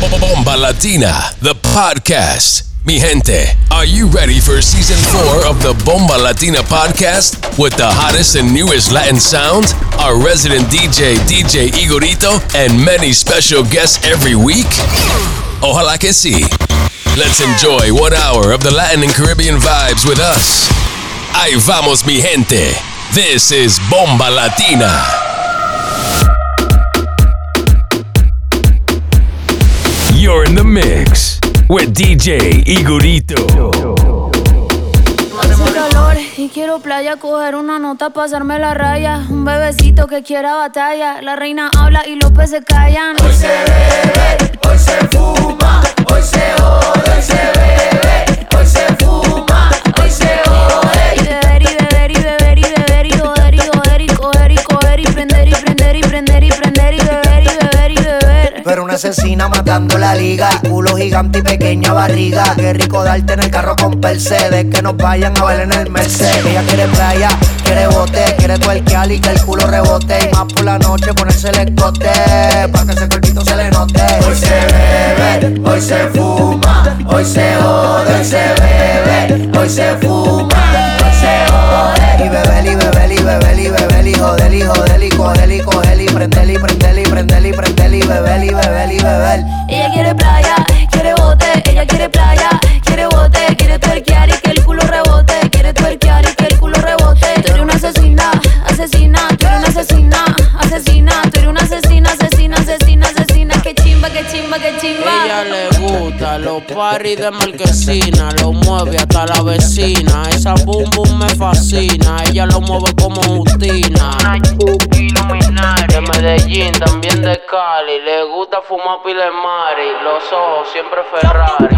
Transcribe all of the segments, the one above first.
Bomba Latina, the podcast. Mi gente, are you ready for season four of the Bomba Latina podcast with the hottest and newest Latin sound, our resident DJ, DJ Igorito, and many special guests every week? Ojalá que sí. Let's enjoy one hour of the Latin and Caribbean vibes with us. Ahí vamos, mi gente. This is Bomba Latina. You're in the mix with DJ Igorito. Hace calor y quiero playa, coger una nota, pasarme la raya. Un bebecito que quiera batalla. La reina habla y los peces callan. Hoy se bebe, hoy se fuma, hoy se jode, hoy se bebe, asesina matando la liga, culo gigante y pequeña barriga. Qué rico darte en el carro con Mercedes, que nos vayan a ver en el Mercedes. Ella quiere playa, quiere bote, quiere tuerquear y que el culo rebote. Y más por la noche ponerse el escote, para que ese cuerpito se le note. Hoy se bebe, hoy se fuma, hoy se jode, hoy se bebe, hoy se fuma, hoy se jode. Y beber y beber y beber y beber y joder y joder y coger y coger y prender y prender y prender y prender y beber y beber Ella quiere playa, quiere bote, ella quiere playa, chimba, que chimba, que chimba. Ella le gusta los paris de marquesina, lo mueve hasta la vecina. Esa boom boom me fascina, ella lo mueve como Justina. De Medellín, también de Cali, le gusta fumar pile de mari, los ojos siempre Ferrari.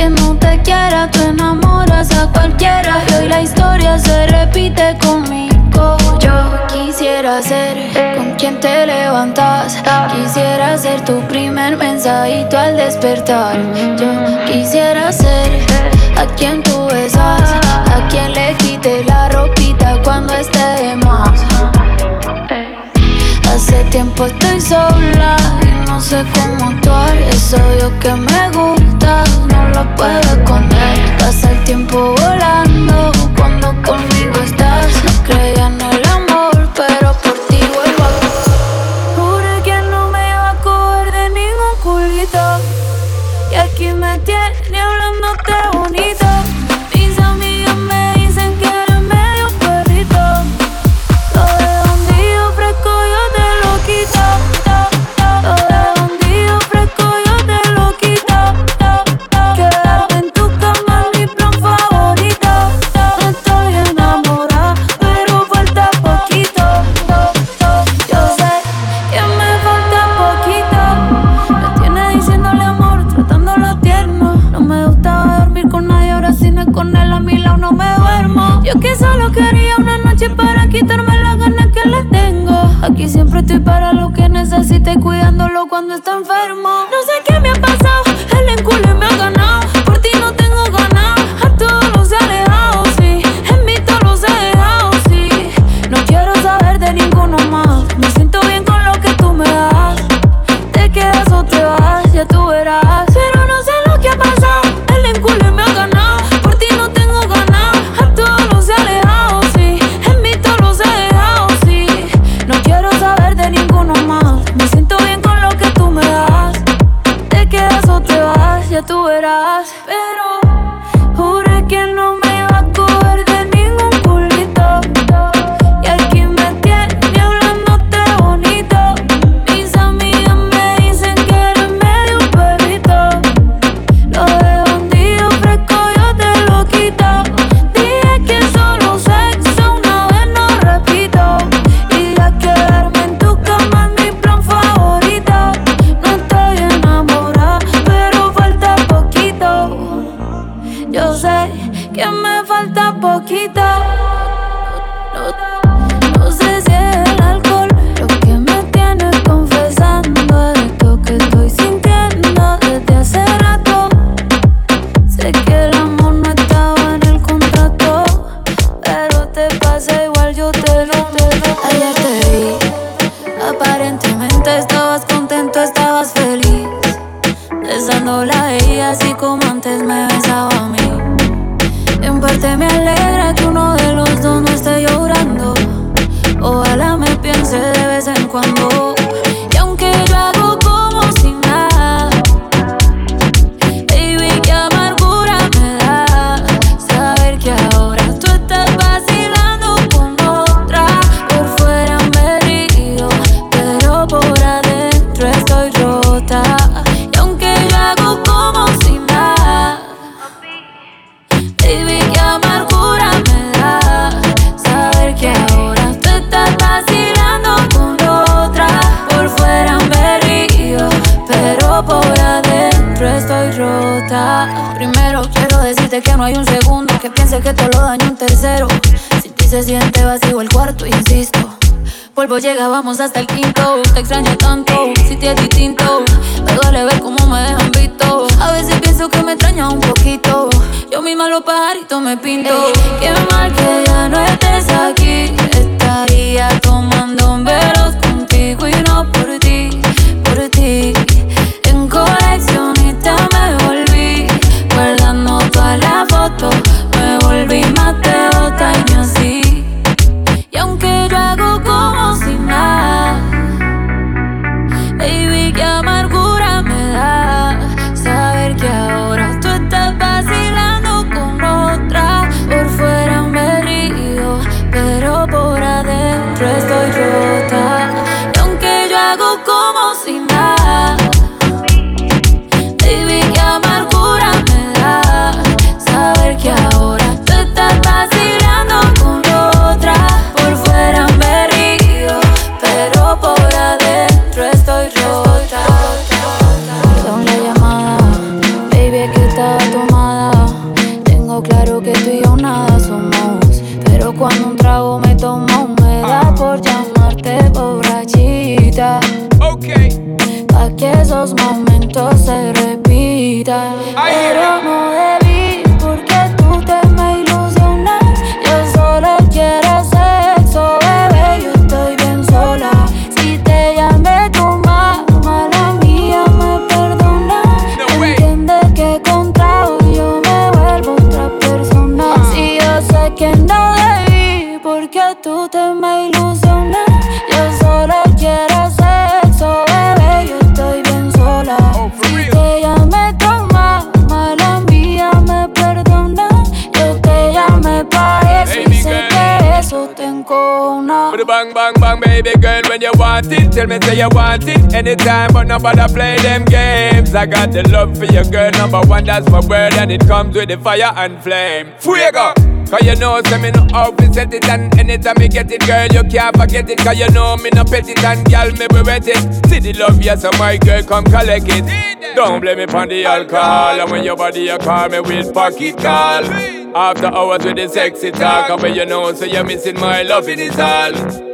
Quien no te quiera, tú enamoras a cualquiera. Y hoy la historia se repite conmigo. Yo quisiera ser con quien te levantas. Quisiera ser tu primer mensajito al despertar. Yo quisiera ser a quien tú besas. A quien le quite la ropita cuando esté de más. Hace tiempo estoy sola y no sé cómo actuar. Es obvio que me gusta lo puede con él. Pasa el tiempo volando cuando conmigo estás. niño está enfermo. pajarito me pintó. Qué mal que ya no estés aquí. Estaría tomando un verano tell me say you want it anytime, but nobody play them games. I got the love for your girl, number one, that's my word, and it comes with the fire and flame. Fuego! Cause you know, say me no to set it And anytime me get it, girl, you can't forget it Cause you know me no pet it and girl, me be wet it See the love, yes, so my girl, come collect it Don't blame me for the alcohol And when your body, you call me with pocket call After hours with the sexy talk And when you know, so you're missing my love in it all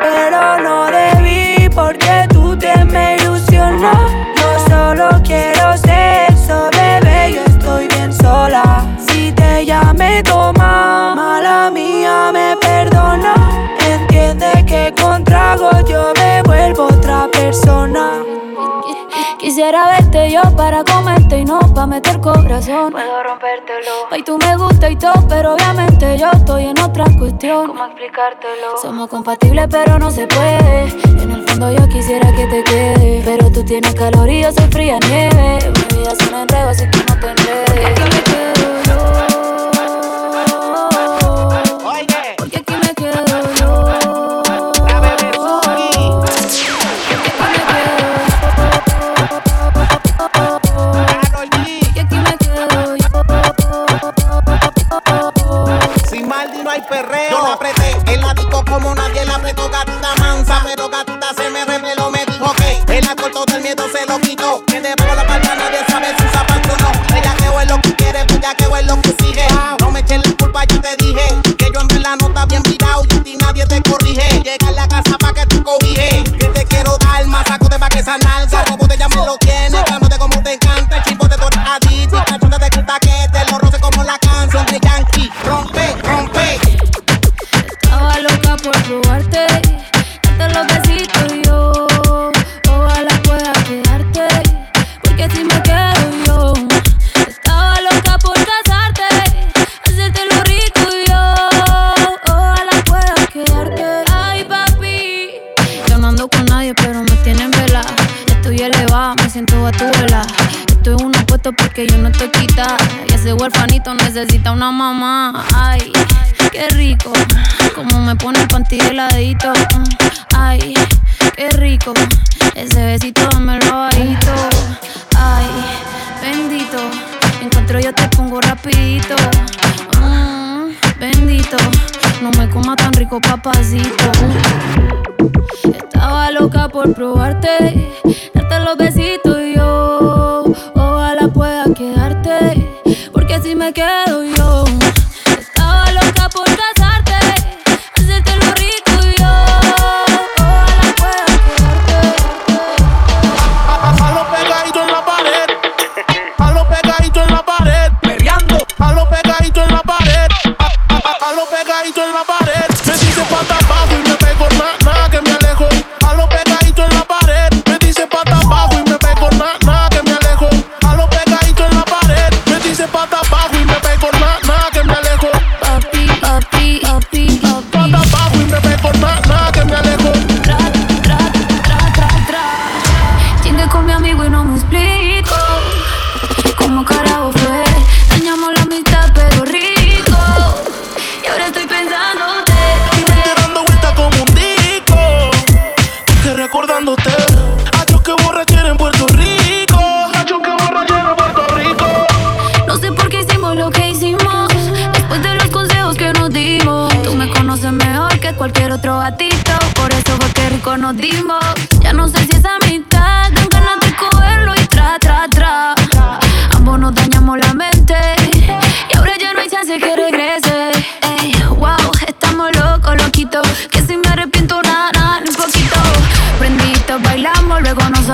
Pero no debí porque tú te me ilusionas. Yo solo quiero sexo, bebé, yo estoy bien sola. Si te llamé tu mamá, la mía me perdona. Entiende que con trago yo me vuelvo otra persona. Quisiera verte yo para comerte y no para meter corazón. Puedo rompértelo. Ay, tú me gusta y todo, pero obviamente yo estoy en otra cuestión. ¿Cómo explicártelo? Somos compatibles, pero no se puede. En el fondo yo quisiera que te quede. Pero tú tienes calor y yo soy fría nieve. Mi vida es un enredo, así que no te enredes. Como nadie la apretó. Gatita mansa, pero gatita se me reveló. Me dijo que el alcohol del miedo se lo quitó. Que de la palma nadie sabe si zapato no. Ella que es lo que quiere, ella que es lo que exige. Porque yo no estoy quitada. Y ese huerfanito necesita una mamá. Ay, qué rico. Como me pone el panty de ladito. Ay, qué rico. Ese besito dámelo bajito. Ay, bendito. Encuentro yo te pongo rapidito. Mm, bendito. No me coma tan rico, papacito. Estaba loca por probarte, darte los besitos y yo. Quedarte, porque si me quedo yo.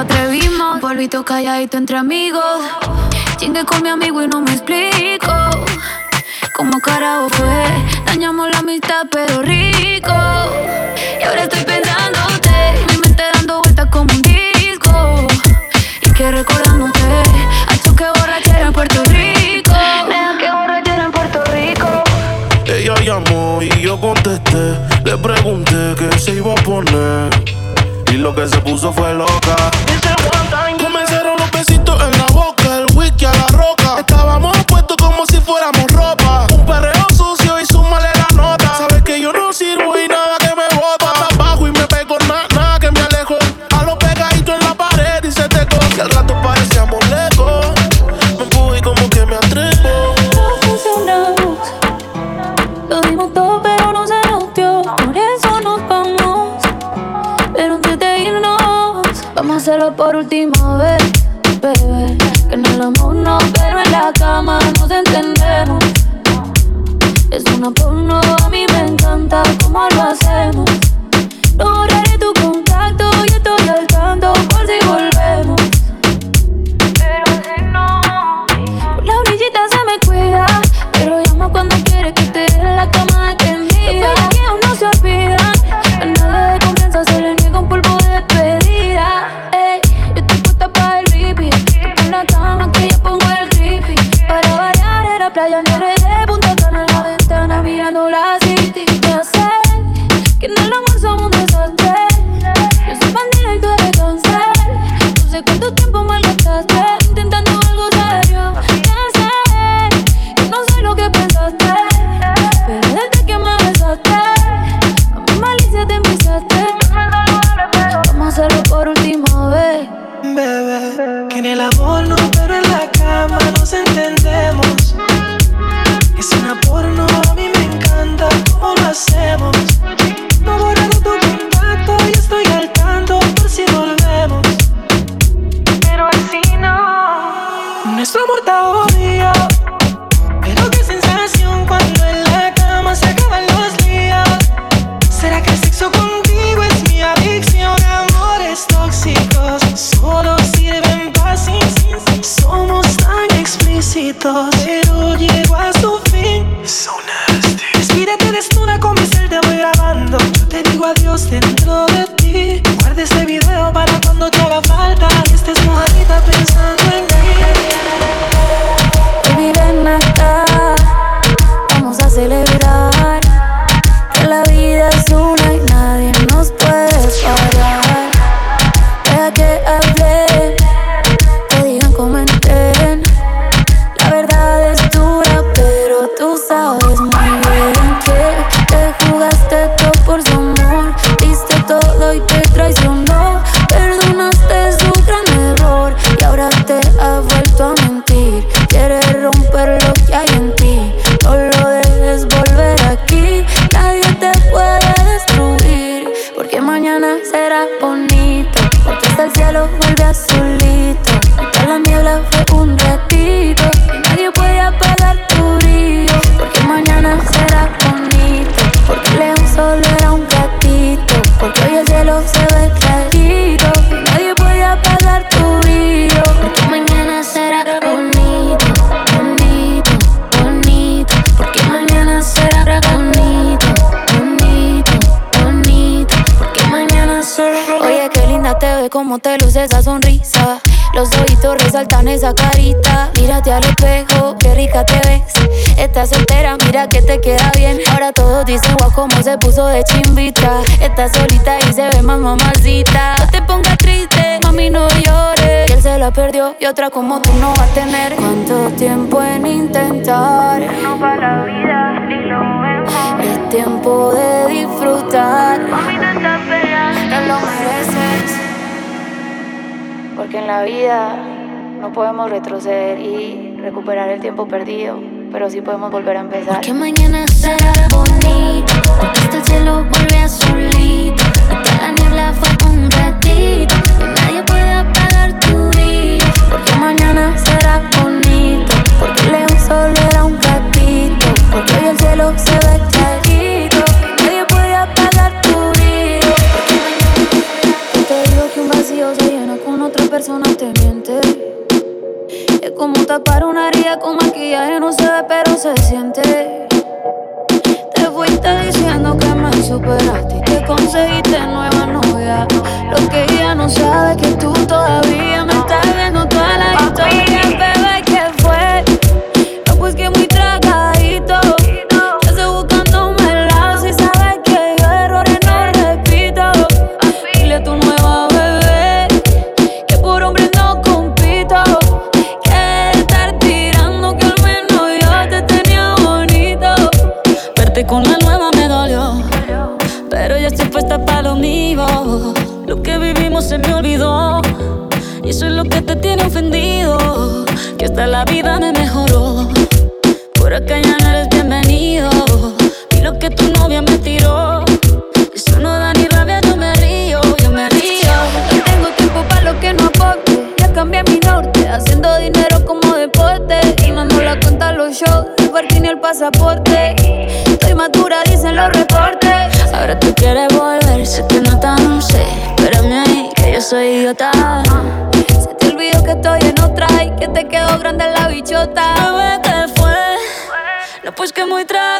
atrevimos. Un polvito calladito entre amigos. Chingue con mi amigo y no me explico. Como carajo fue, dañamos la amistad, pero rico. Y ahora estoy pensándote, mi mente dando vueltas como un disco. Y que recordándote, ha hecho que borrachera en Puerto Rico. Que borrachera en Puerto Rico. Ella llamó y yo contesté, le pregunté qué se iba a poner. Y lo que se puso fue loca. te ve cómo te luce esa sonrisa. Los ojitos resaltan esa carita. Mírate al espejo, qué rica te ves. Estás soltera, mira que te queda bien. Ahora todos dicen guau cómo se puso de chimbita. Estás solita y se ve más mamacita. No te pongas triste, mami no llores. Él se la perdió y otra como tú no va a tener. Cuánto tiempo en intentar. No para la vida ni lo mejor. Es tiempo de disfrutar. Mami no está fea, no lo mereces porque en la vida no podemos retroceder y recuperar el tiempo perdido, pero sí podemos volver a empezar. Porque mañana será bonito, porque hasta el cielo vuelve azulito, hasta la niebla fue un ratito, y nadie puede apagar tu día. Porque mañana será bonito, porque el león solo era un ratito, porque hoy el cielo se ve clarito. con otra persona te miente. Es como tapar una herida con maquillaje, no se ve, pero se siente. Te fuiste diciendo que me superaste y que conseguiste nueva novia. Lo que ella no sabe es que tú todavía me estás viendo toda la historia, bebé, pues que fue. Lo busqué muy Con la nueva me dolió, pero ya estoy puesta para lo mío. Lo que vivimos se me olvidó, y eso es lo que te tiene ofendido. Que hasta la vida me mejoró. Por acá ya no eres bienvenido. Y lo que tu novia me tiró, eso no da ni rabia. Yo me río, yo me río. No tengo tiempo para lo que no aporte. Ya cambié mi norte, haciendo dinero como deporte. Y mando la cuenta los shows, el parking y el pasaporte. Madura, dicen los reportes. Ahora tú quieres volver, sé que no tan sé. Espérame ahí, que yo soy idiota. Se te olvidó que estoy en otra y que te quedó grande la bichota. Bebé, ¿qué fue? No, pues que muy tragadito.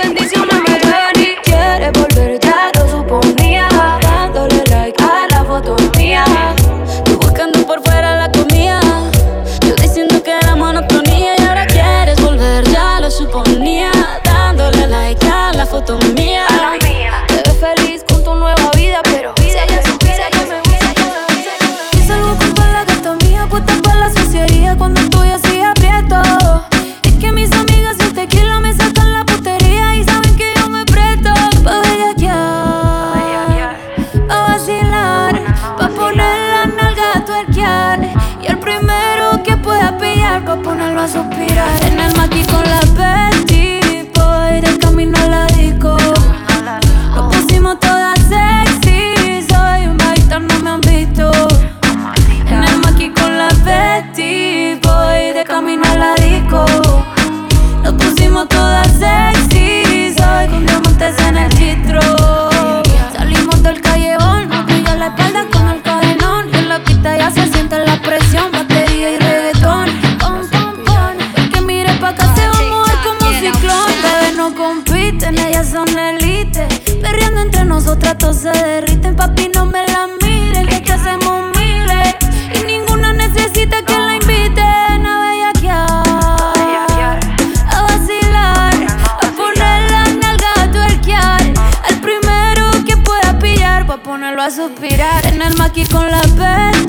se derriten. Papi, no me la miren, que te hacemos miles. Y ninguna necesita que la inviten a bellaquear. A vacilar, a poner la nalga a tuerquear. Al primero que pueda pillar, pa' ponerlo a suspirar. En el maqui con la Betty,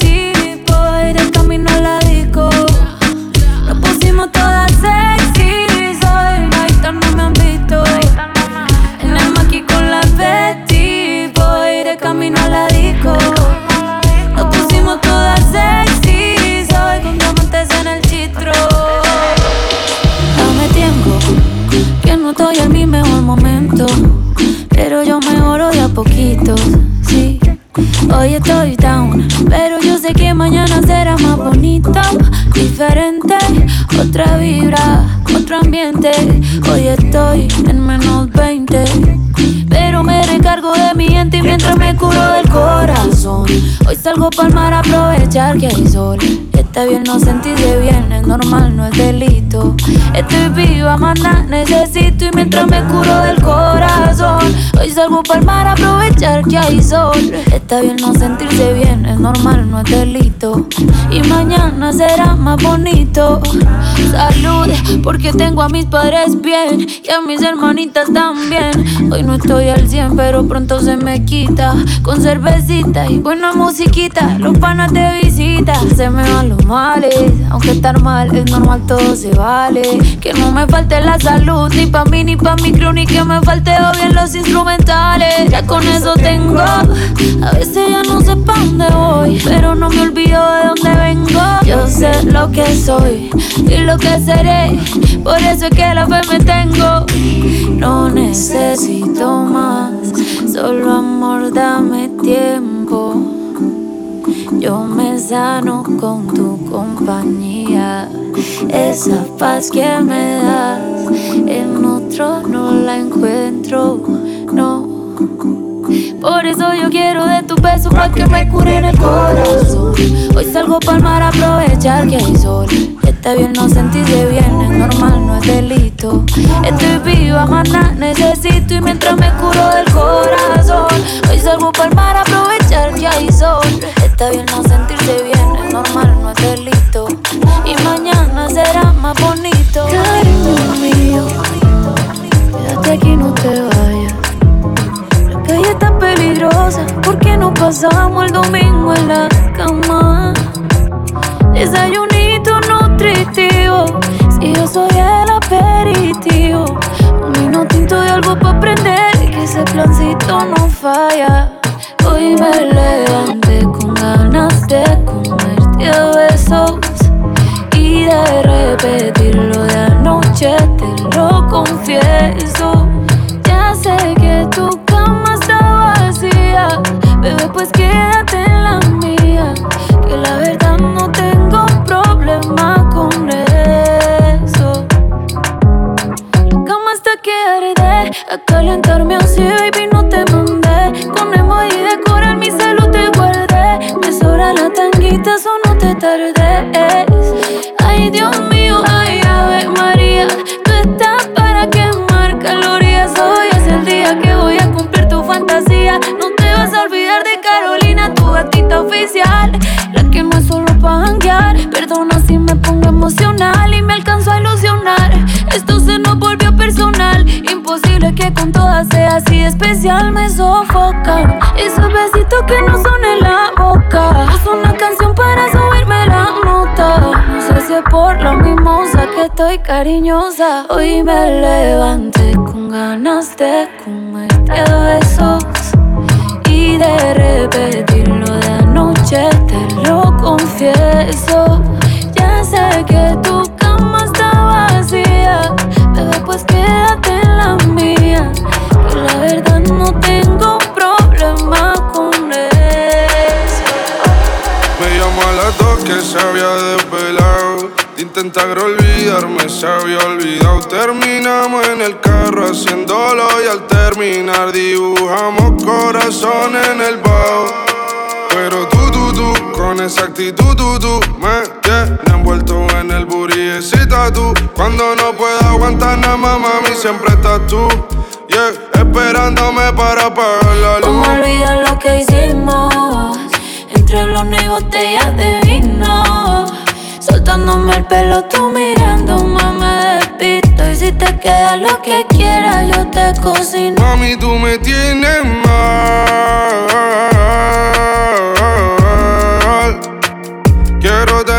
estoy down, pero yo sé que mañana será más bonito, diferente, otra vibra, otro ambiente. Hoy estoy en menos 20, pero me recargo de mi gente y mientras me curo del corazón. Hoy salgo pa'l mar a aprovechar que hay sol. Está bien no sentirse bien, es normal, no es delito. Estoy viva, mana, necesito y mientras me curo del corazón. Hoy salgo pa'l mar a aprovechar que hay sol. Está bien no sentirse bien, es normal, no es delito. Y mañana será más bonito. Salud, porque tengo a mis padres bien y a mis hermanitas también. Hoy no estoy al 100, pero pronto se me quita. Con cervecita y buena musiquita, los panas de visita. Se me van los males, aunque estar mal es normal, todo se vale. Que no me falte la salud, ni pa' mí ni pa' mi crew, ni que me falte o bien los instrumentales. Ya con eso tengo, a veces ya no sé pa' dónde voy, pero no me olvido de dónde vengo. Lo que soy y lo que seré, por eso es que la fe me tengo. No necesito más, solo amor, dame tiempo. Yo me sano con tu compañía. Esa paz que me das, en otro no la encuentro, no. Por eso yo quiero de tu beso pa' que me cure en el corazón. Hoy salgo pa'l mar a aprovechar que hay sol. Está bien no sentirse bien, es normal, no es delito. Estoy viva, maná, necesito y mientras me curo del corazón. Hoy salgo pa'l mar a aprovechar que hay sol. Está bien no sentirse bien, es normal, no es delito. Y mañana será más bonito. Cariño mío, quédate aquí, no te vayas. Pasamos el domingo en la cama? Desayunito nutritivo, si yo soy el aperitivo. Un vino tinto y algo para prender, que ese plancito no falla. Hoy me levanté con ganas de comerte a besos y de repetirlo de anoche, te lo confieso. Bebé, pues oficial. La que no es solo pa' janguear. Perdona si me pongo emocional y me alcanzo a ilusionar. Esto se nos volvió personal. Imposible que con todas sea así especial. Me sofoca. Esos besitos que no son en la boca. Es una canción para subirme la nota. No sé si es por la mimosa que estoy cariñosa. Hoy me levanté con ganas de comerte besos y de repetirlo de anoche, te lo confieso. Ya sé que tu cama está vacía, bebé, pues quédate en la mía. Que la verdad no tengo problema con eso. Me llamó a las dos que se había desvelado. De intentar olvidarme, se había olvidado. Terminamos en el carro haciéndolo y al terminar dibujamos corazón en el bajo. Tú, tú, tú, con esa actitud, tú, tú, me tienes envuelto en el booty ese tatu. Cuando no puedo aguantar nada más, mami, siempre estás tú. Yeah, esperándome para apagar la luz. ¿Cómo olvidar lo que hicimos? Entre blones y botellas de vino. Soltándome el pelo, tú mirándome, me despisto. Y si te queda lo que quieras, yo te cocino. Mami, tú me tienes mal.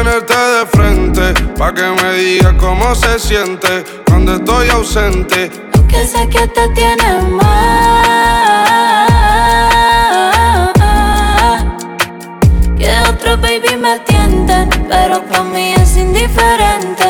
Tenerte de frente, pa' que me digas cómo se siente cuando estoy ausente. Que sé que te tiene mal. Que otros baby me tienten, pero para mí es indiferente.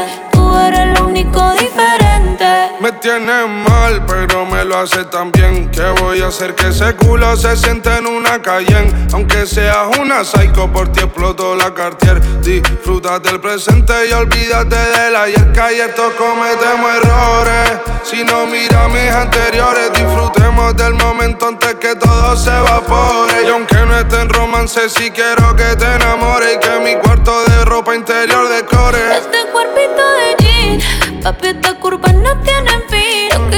Tienes mal, pero me lo hace tan bien. ¿Qué voy a hacer que ese culo se siente en una Cayenne? Aunque seas una psycho, por ti exploto la Cartier. Disfruta del presente y olvídate del ayer. Que ayer todos cometemos errores. Si no mira mis anteriores, disfrutemos del momento antes que todo se evapore. Y aunque no esté en romance, si quiero que te enamores y que mi cuarto de ropa interior decore. Este cuerpito de jean, papi, esta curva no tiene fin. Aunque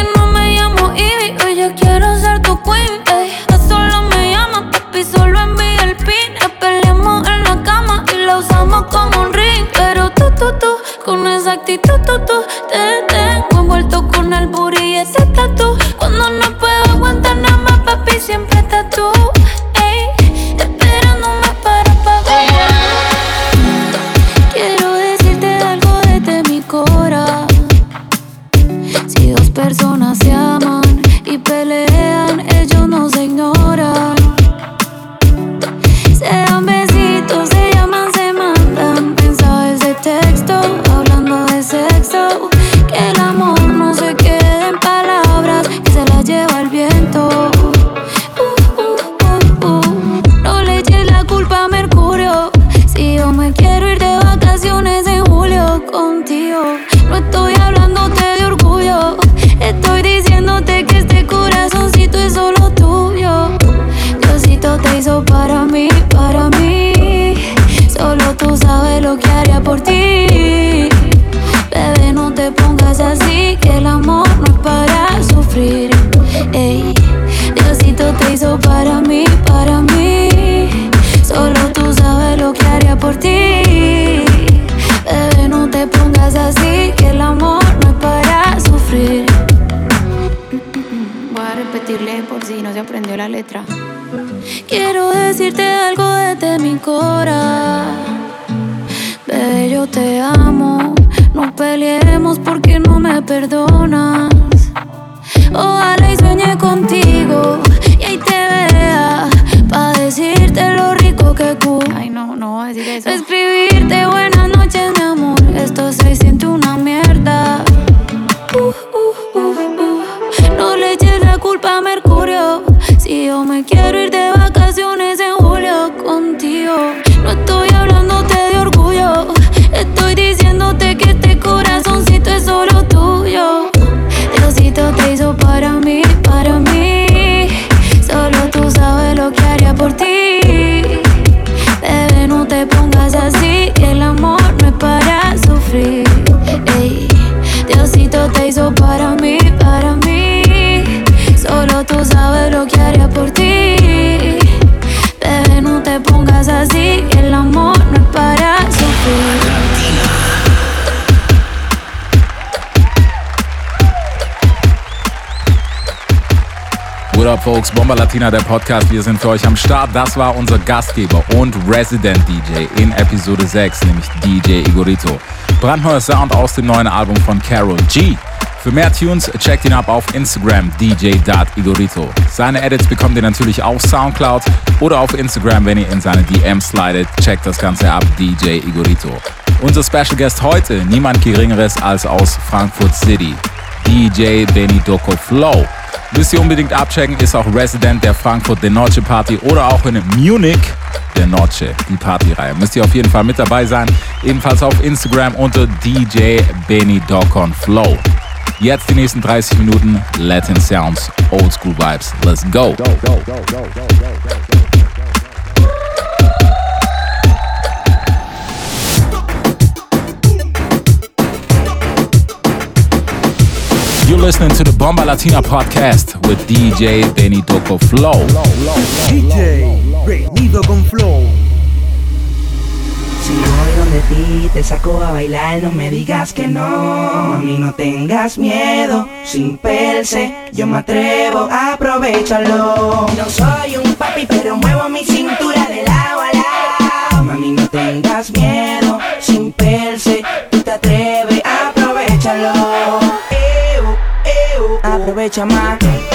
peleemos porque no me perdonas. Ojalá y sueñe contigo y ahí te vea. Pa' decirte lo rico que cu. Ay, no, no voy a decir eso. Escribirte buenas noches, mi amor. Esto se siente una mierda. Uh, uh, uh, uh. No le eches la culpa a Mercurio. Si yo me quiero ir de up, folks? Bomba Latina, der Podcast. Wir sind für euch am Start. Das war unser Gastgeber und Resident DJ in Episode 6, nämlich DJ Igorito. Brandneuer Sound aus dem neuen Album von Carol G. Für mehr Tunes checkt ihn ab auf Instagram dj.igorito. Seine Edits bekommt ihr natürlich auf Soundcloud oder auf Instagram, wenn ihr in seine DMs slidet. Checkt das Ganze ab, DJ Igorito. Unser Special Guest heute, niemand geringeres als aus Frankfurt City, DJ Benny Doco Flow. Müsst ihr unbedingt abchecken, ist auch Resident der Frankfurt The Noche Party oder auch in Munich der Noche, die Partyreihe. Müsst ihr auf jeden Fall mit dabei sein. Ebenfalls auf Instagram unter DJ Benny Docon Flow. Jetzt die nächsten 30 Minuten Latin Sounds, Old School Vibes. Let's go. You're listening to the Bomba Latina podcast with DJ Benny Doco Flow. DJ venido con flow. Si voy donde ti te saco a bailar, no me digas que no. Mami, no tengas miedo, sin perse, yo me atrevo, aprovechalo. No soy un papi, pero muevo mi cintura de lado a lado. Mami, no tengas miedo, sin perse, tú te atreves, aprovechar más.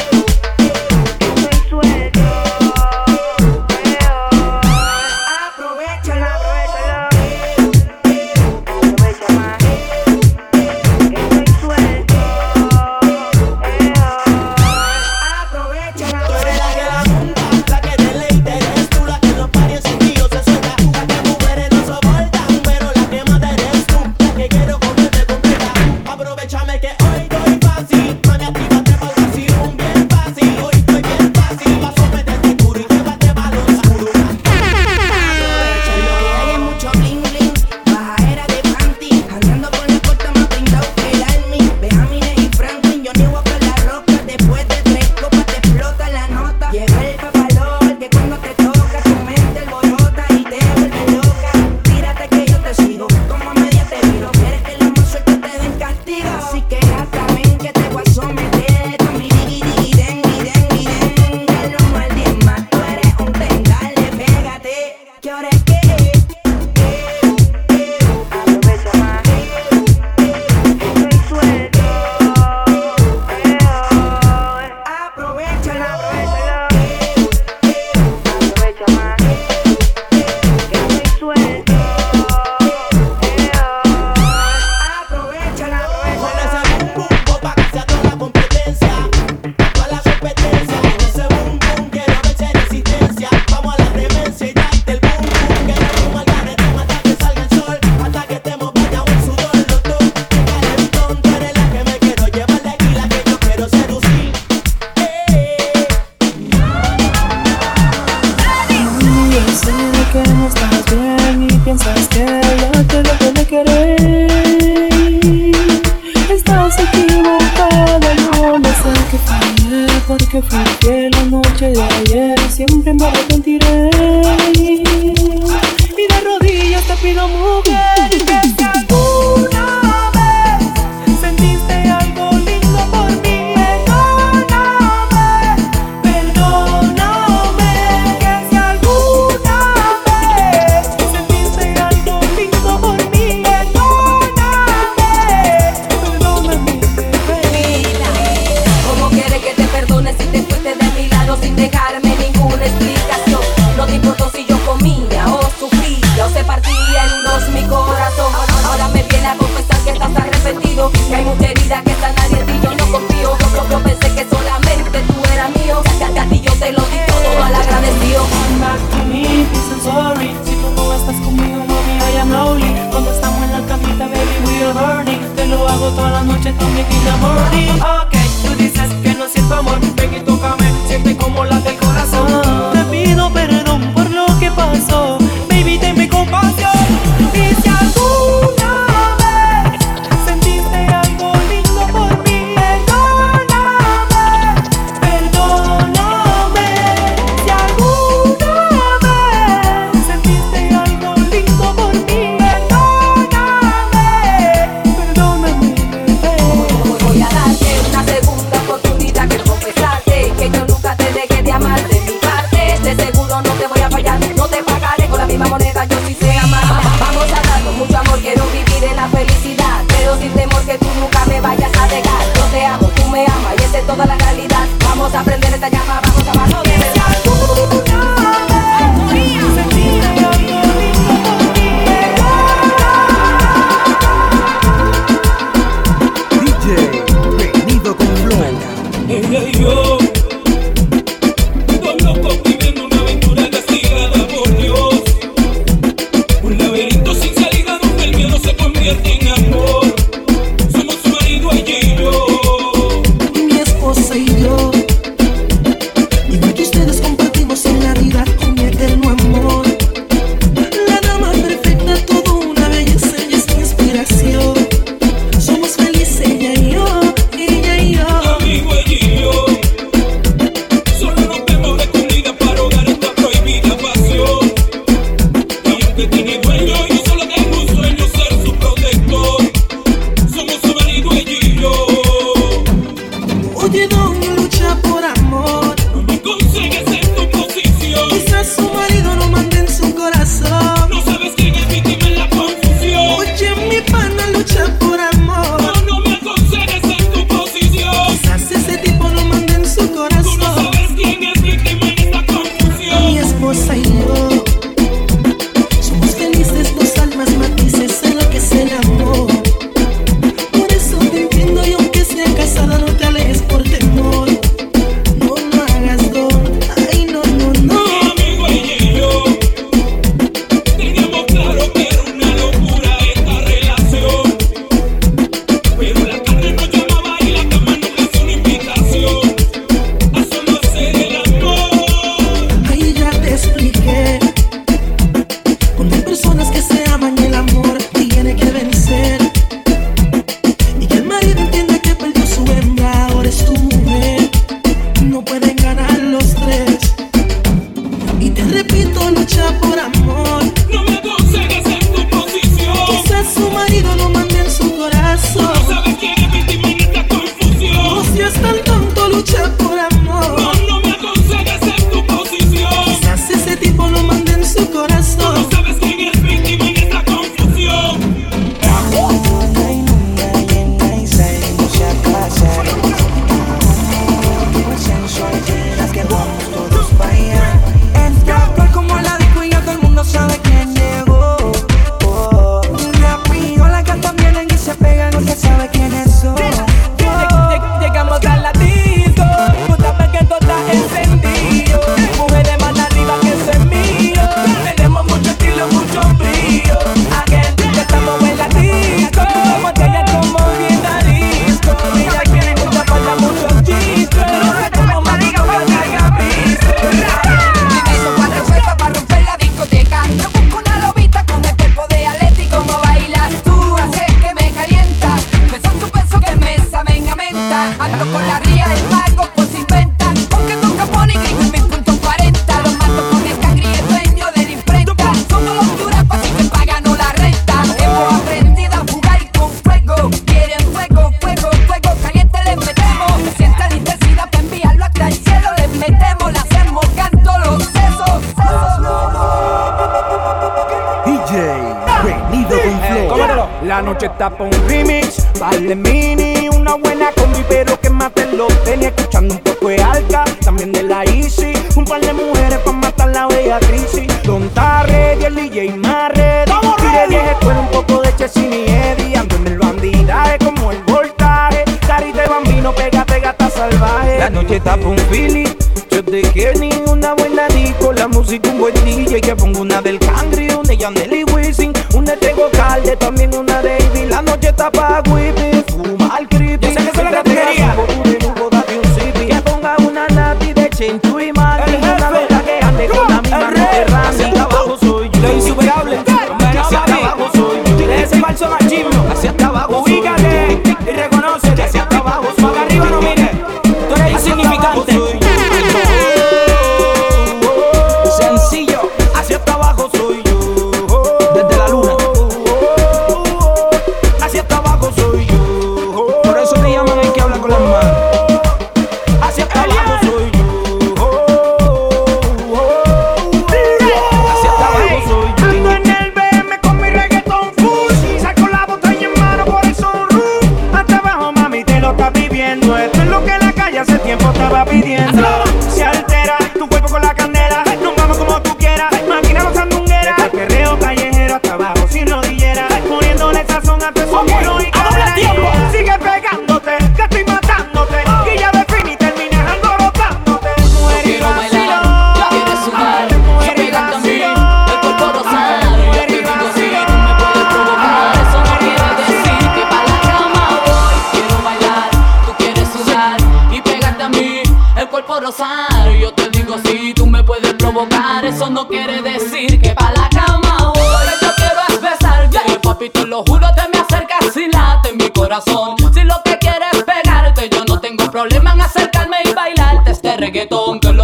Un par de mujeres para matar la bella crisis. Don Tarre y el DJ Marre. Tire vieja escuela, un poco de Chesini y Eddie. Ando en el bandidaje como el voltaje. Carita de bambino, pégate gata salvaje. La noche está pa' un Philly. Yo te quiero ni una buena disco. La música un buen DJ. Que pongo una del Cangri, una de Yandel y Una de Tego Calde, también una de Ivy. La noche está pa' Whippy.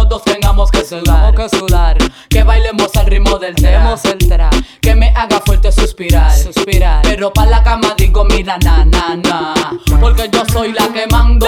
todos tengamos que sudar, que, sudar. que bailemos al ritmo del tema, que me haga fuerte suspirar, suspirar. Pero pa la cama digo mira na na na, porque yo soy la que mando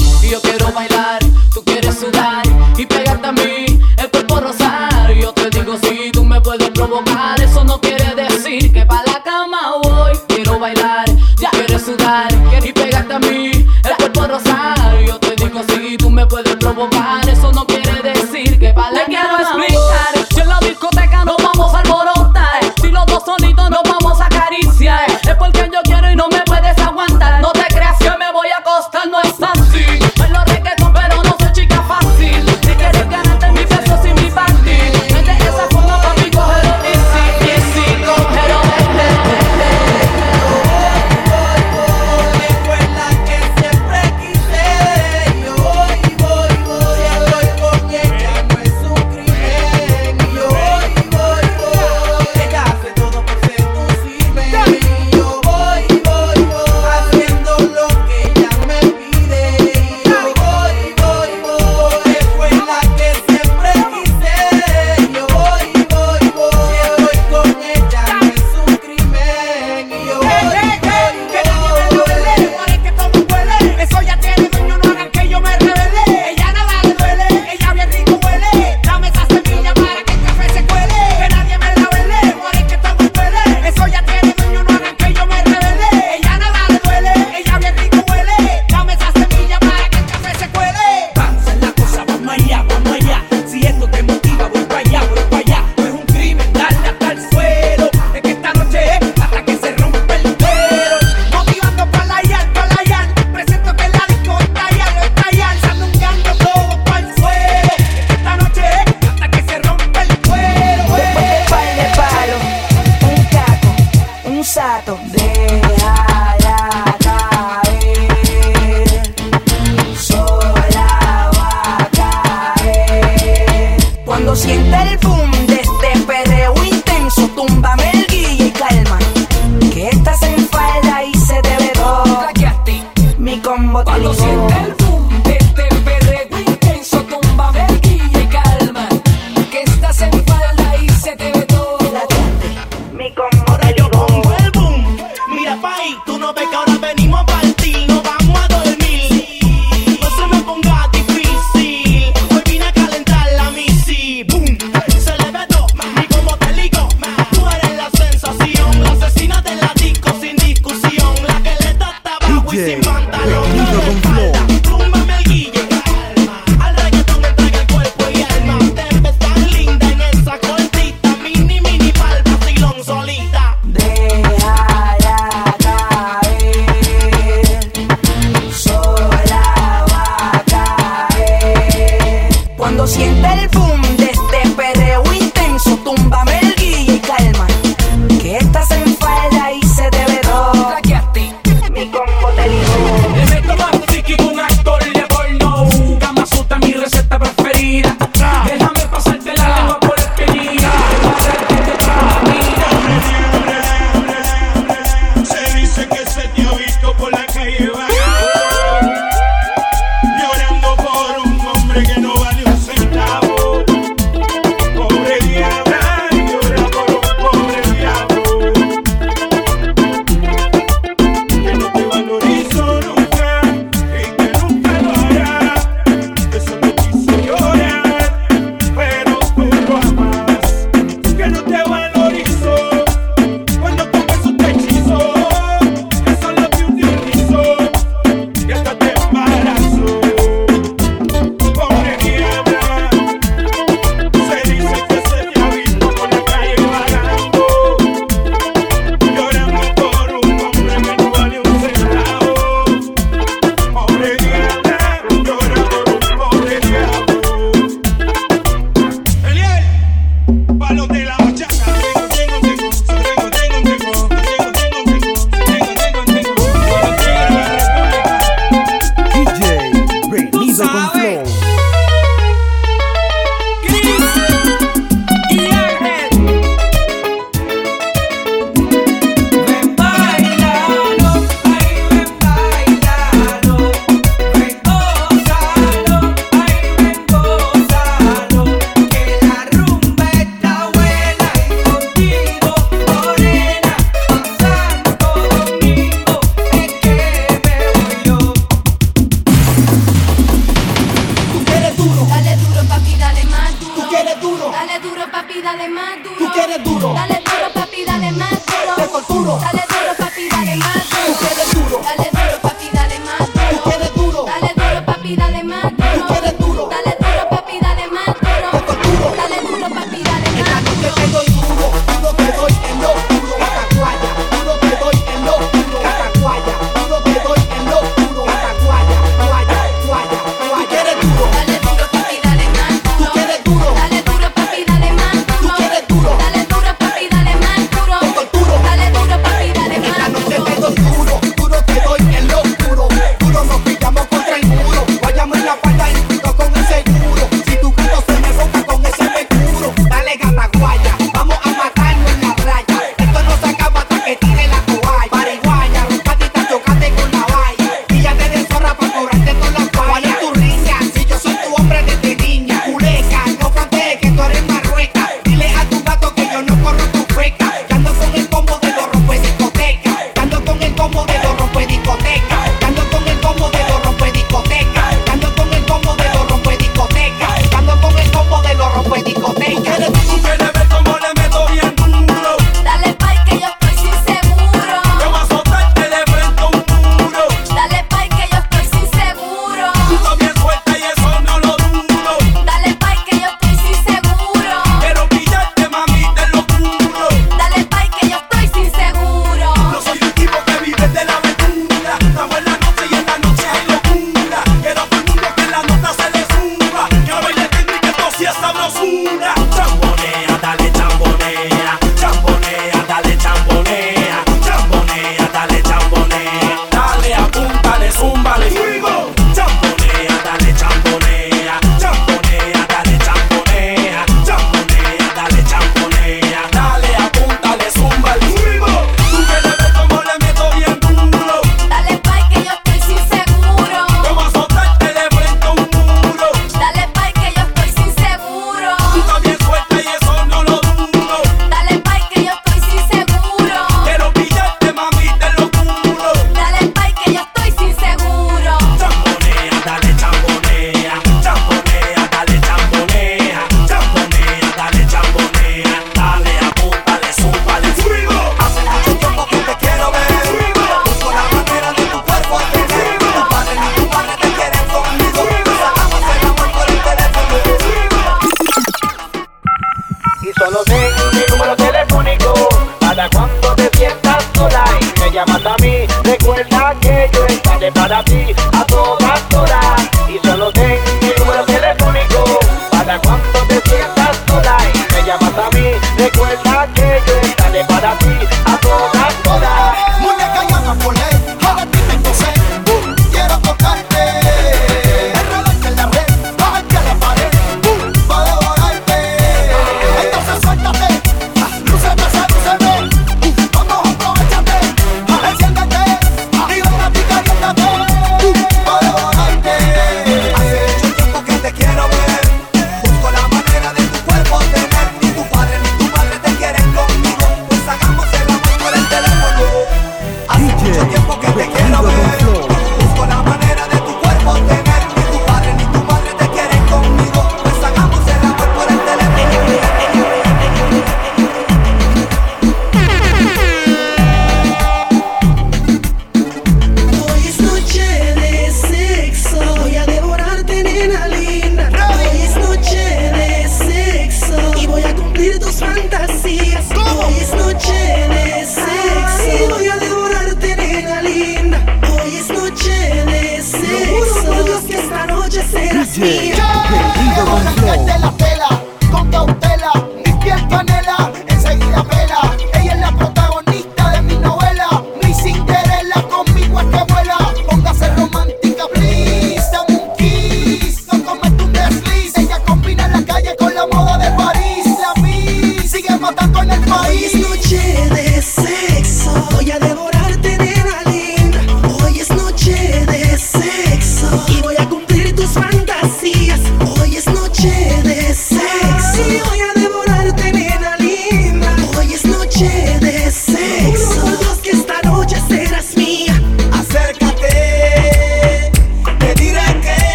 Y yo quiero bailar, tú quieres sudar y pegarte a mí, el cuerpo rosar. Yo te digo si tú me puedes provocar, eso no quiere decir que para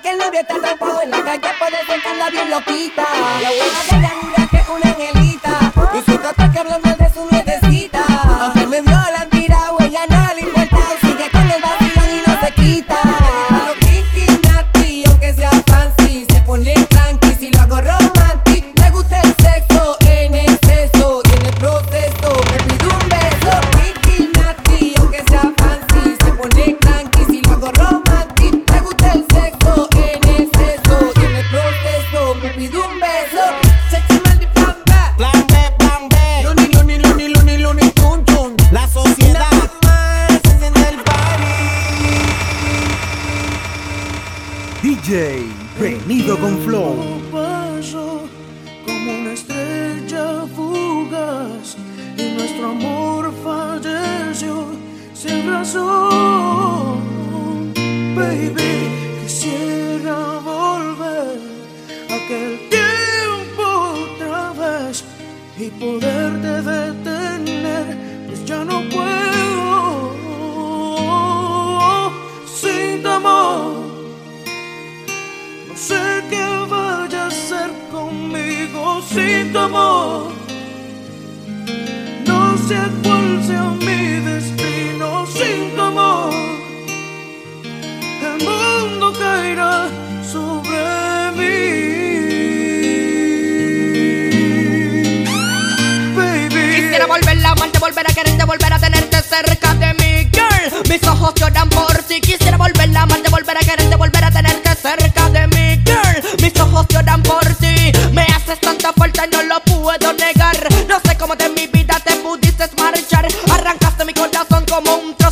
que el novio está tapado en la calle, por eso que bien loquita. La buena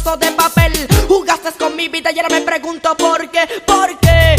de papel. Jugaste con mi vida y ahora me pregunto por qué, por qué.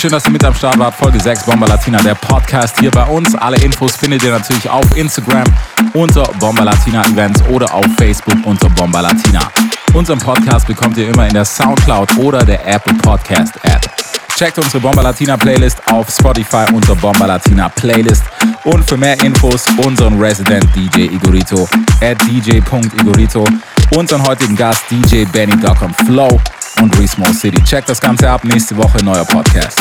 Schön, dass ihr mit am Start wart. Folge 6 Bomba Latina, der Podcast hier bei uns. Alle Infos findet ihr natürlich auf Instagram unter Bomba Latina Events oder auf Facebook unter Bomba Latina. Unseren Podcast bekommt ihr immer in der Soundcloud oder der Apple Podcast App. Checkt unsere Bomba Latina Playlist auf Spotify unter Bomba Latina Playlist. Und für mehr Infos unseren Resident DJ Igorito at dj.igorito, unseren heutigen Gast DJ Benny.com Flow und Resmall City. Checkt das Ganze ab, nächste Woche neuer Podcast.